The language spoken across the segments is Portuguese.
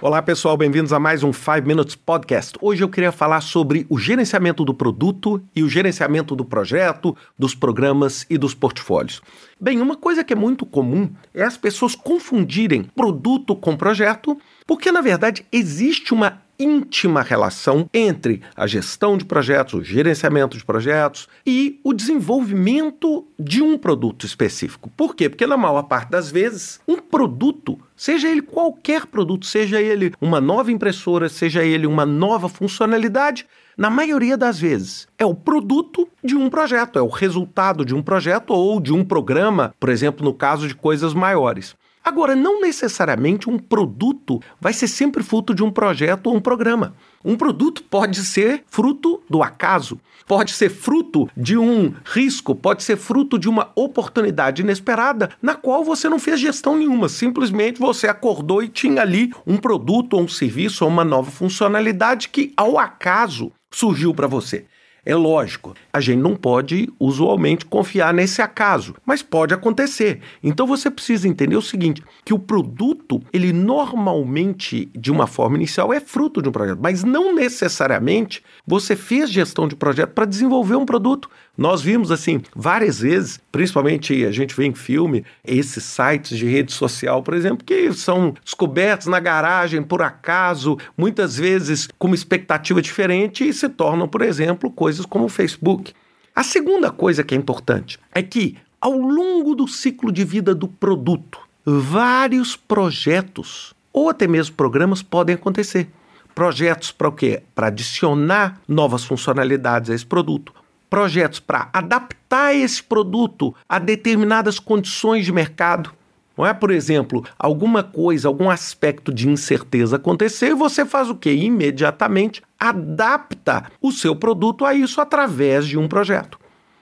Olá pessoal, bem-vindos a mais um 5 Minutes Podcast. Hoje eu queria falar sobre o gerenciamento do produto e o gerenciamento do projeto, dos programas e dos portfólios. Bem, uma coisa que é muito comum é as pessoas confundirem produto com projeto, porque na verdade existe uma íntima relação entre a gestão de projetos, o gerenciamento de projetos e o desenvolvimento de um produto específico. Por quê? Porque na maior parte das vezes, um produto, seja ele qualquer produto, seja ele uma nova impressora, seja ele uma nova funcionalidade, na maioria das vezes, é o produto de um projeto, é o resultado de um projeto ou de um programa, por exemplo, no caso de coisas maiores. Agora, não necessariamente um produto vai ser sempre fruto de um projeto ou um programa. Um produto pode ser fruto do acaso, pode ser fruto de um risco, pode ser fruto de uma oportunidade inesperada na qual você não fez gestão nenhuma. Simplesmente você acordou e tinha ali um produto ou um serviço ou uma nova funcionalidade que, ao acaso, surgiu para você. É lógico, a gente não pode usualmente confiar nesse acaso, mas pode acontecer. Então você precisa entender o seguinte, que o produto, ele normalmente, de uma forma inicial, é fruto de um projeto, mas não necessariamente você fez gestão de projeto para desenvolver um produto. Nós vimos assim várias vezes, principalmente a gente vê em filme, esses sites de rede social, por exemplo, que são descobertos na garagem por acaso, muitas vezes com uma expectativa diferente e se tornam, por exemplo, coisas como o Facebook. A segunda coisa que é importante é que ao longo do ciclo de vida do produto, vários projetos ou até mesmo programas podem acontecer. Projetos para o quê? Para adicionar novas funcionalidades a esse produto projetos para adaptar esse produto a determinadas condições de mercado. Não é, por exemplo, alguma coisa, algum aspecto de incerteza acontecer e você faz o quê? Imediatamente adapta o seu produto a isso através de um projeto.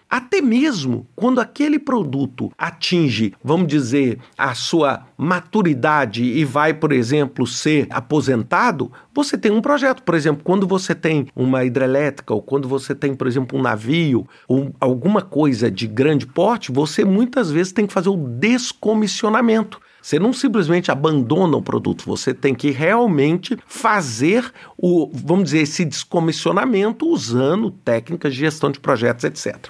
Até mesmo quando aquele produto atinge, vamos dizer, a sua maturidade e vai, por exemplo, ser aposentado, você tem um projeto. Por exemplo, quando você tem uma hidrelétrica ou quando você tem, por exemplo, um navio ou alguma coisa de grande porte, você muitas vezes tem que fazer o descomissionamento. Você não simplesmente abandona o produto, você tem que realmente fazer o, vamos dizer, esse descomissionamento usando técnicas de gestão de projetos, etc.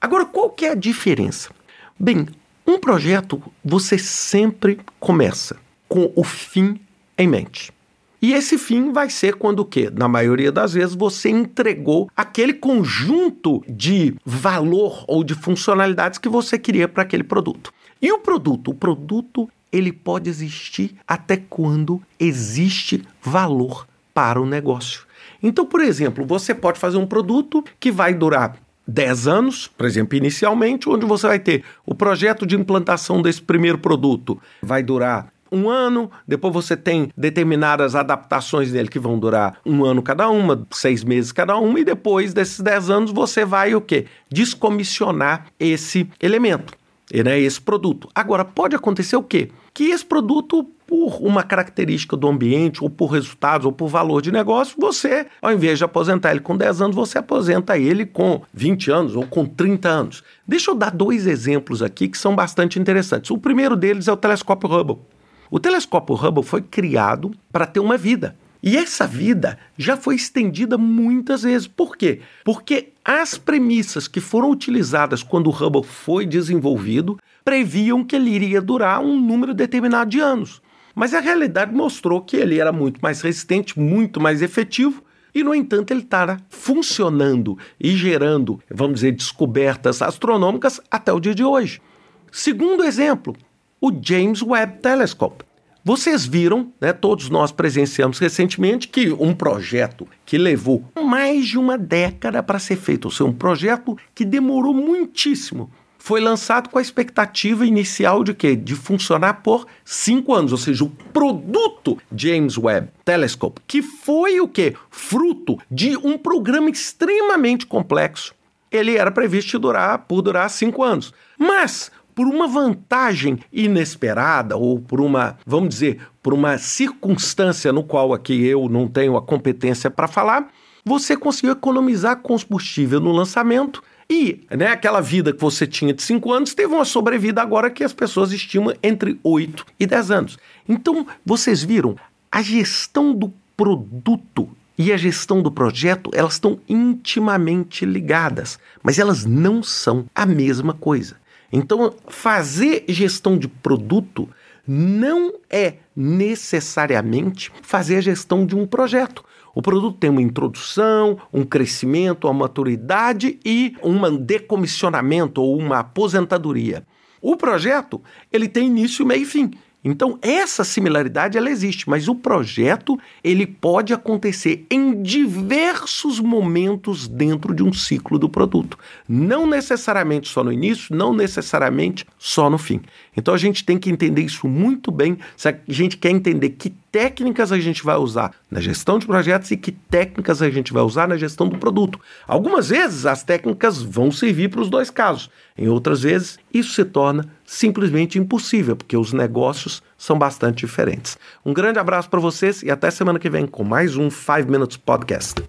Agora, qual que é a diferença? Bem, um projeto você sempre começa com o fim em mente. E esse fim vai ser quando o quê? Na maioria das vezes você entregou aquele conjunto de valor ou de funcionalidades que você queria para aquele produto. E o produto, o produto, ele pode existir até quando existe valor para o negócio. Então, por exemplo, você pode fazer um produto que vai durar 10 anos, por exemplo, inicialmente, onde você vai ter o projeto de implantação desse primeiro produto. Vai durar um ano, depois você tem determinadas adaptações nele que vão durar um ano cada uma, seis meses cada uma, e depois desses 10 anos você vai o quê? Descomissionar esse elemento, né, esse produto. Agora, pode acontecer o quê? Que esse produto por uma característica do ambiente, ou por resultados, ou por valor de negócio, você, ao invés de aposentar ele com 10 anos, você aposenta ele com 20 anos ou com 30 anos. Deixa eu dar dois exemplos aqui que são bastante interessantes. O primeiro deles é o telescópio Hubble. O telescópio Hubble foi criado para ter uma vida. E essa vida já foi estendida muitas vezes. Por quê? Porque as premissas que foram utilizadas quando o Hubble foi desenvolvido previam que ele iria durar um número determinado de anos. Mas a realidade mostrou que ele era muito mais resistente, muito mais efetivo, e, no entanto, ele estava funcionando e gerando, vamos dizer, descobertas astronômicas até o dia de hoje. Segundo exemplo, o James Webb Telescope. Vocês viram, né, todos nós presenciamos recentemente, que um projeto que levou mais de uma década para ser feito, ou seja, um projeto que demorou muitíssimo foi lançado com a expectativa inicial de quê? De funcionar por cinco anos, ou seja, o produto James Webb Telescope, que foi o quê? Fruto de um programa extremamente complexo. Ele era previsto durar por durar cinco anos, mas por uma vantagem inesperada ou por uma, vamos dizer, por uma circunstância no qual aqui eu não tenho a competência para falar, você conseguiu economizar combustível no lançamento e né, aquela vida que você tinha de 5 anos teve uma sobrevida agora que as pessoas estimam entre 8 e 10 anos. Então, vocês viram, a gestão do produto e a gestão do projeto, elas estão intimamente ligadas, mas elas não são a mesma coisa. Então, fazer gestão de produto não é necessariamente fazer a gestão de um projeto. O produto tem uma introdução, um crescimento, uma maturidade e um decomissionamento ou uma aposentadoria. O projeto, ele tem início, meio e fim. Então, essa similaridade ela existe, mas o projeto ele pode acontecer em diversos momentos dentro de um ciclo do produto. Não necessariamente só no início, não necessariamente só no fim. Então, a gente tem que entender isso muito bem se a gente quer entender que técnicas a gente vai usar na gestão de projetos e que técnicas a gente vai usar na gestão do produto. Algumas vezes as técnicas vão servir para os dois casos, em outras vezes isso se torna simplesmente impossível, porque os negócios são bastante diferentes. Um grande abraço para vocês e até semana que vem com mais um 5 Minutes Podcast.